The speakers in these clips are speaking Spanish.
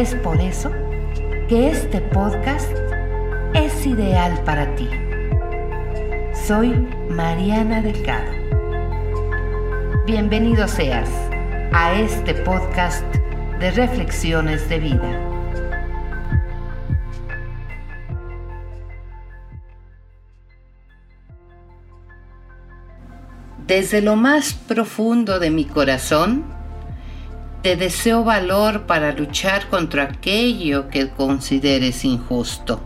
Es por eso que este podcast es ideal para ti. Soy Mariana Delgado. Bienvenido seas a este podcast de reflexiones de vida. Desde lo más profundo de mi corazón, te deseo valor para luchar contra aquello que consideres injusto.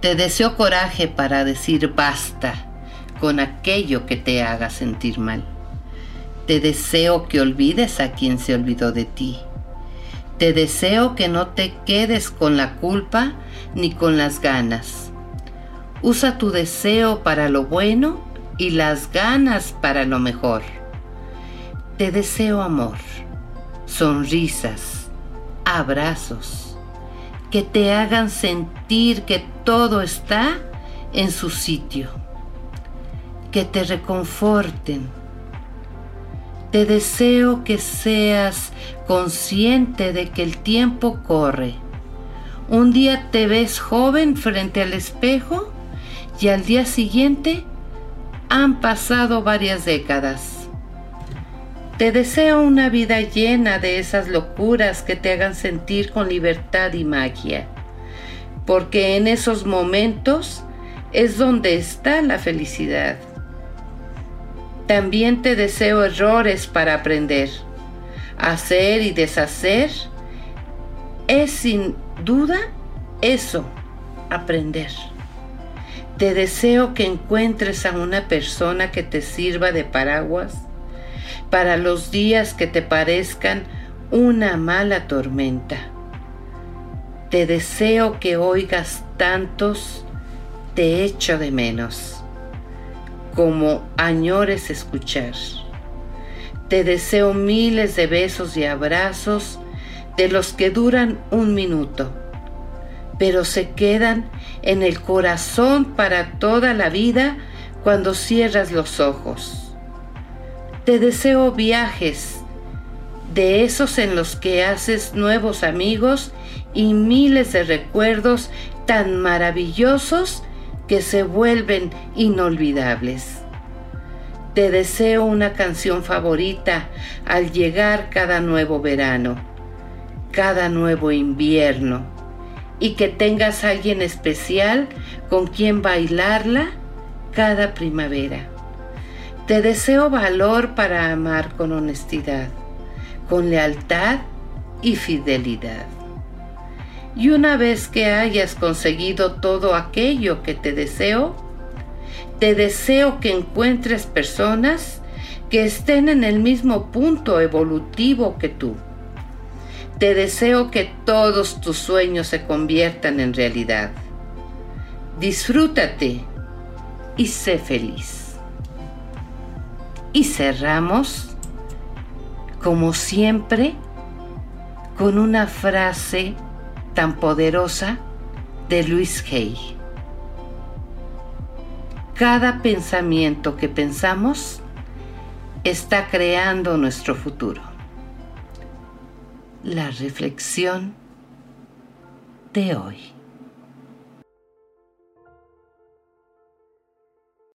Te deseo coraje para decir basta con aquello que te haga sentir mal. Te deseo que olvides a quien se olvidó de ti. Te deseo que no te quedes con la culpa ni con las ganas. Usa tu deseo para lo bueno y las ganas para lo mejor. Te deseo amor sonrisas, abrazos, que te hagan sentir que todo está en su sitio, que te reconforten. Te deseo que seas consciente de que el tiempo corre. Un día te ves joven frente al espejo y al día siguiente han pasado varias décadas. Te deseo una vida llena de esas locuras que te hagan sentir con libertad y magia, porque en esos momentos es donde está la felicidad. También te deseo errores para aprender. Hacer y deshacer es sin duda eso, aprender. Te deseo que encuentres a una persona que te sirva de paraguas para los días que te parezcan una mala tormenta. Te deseo que oigas tantos te echo de menos, como añores escuchar. Te deseo miles de besos y abrazos de los que duran un minuto, pero se quedan en el corazón para toda la vida cuando cierras los ojos te deseo viajes, de esos en los que haces nuevos amigos y miles de recuerdos tan maravillosos que se vuelven inolvidables. Te deseo una canción favorita al llegar cada nuevo verano, cada nuevo invierno, y que tengas alguien especial con quien bailarla cada primavera. Te deseo valor para amar con honestidad, con lealtad y fidelidad. Y una vez que hayas conseguido todo aquello que te deseo, te deseo que encuentres personas que estén en el mismo punto evolutivo que tú. Te deseo que todos tus sueños se conviertan en realidad. Disfrútate y sé feliz. Y cerramos, como siempre, con una frase tan poderosa de Luis Hay. Cada pensamiento que pensamos está creando nuestro futuro. La reflexión de hoy.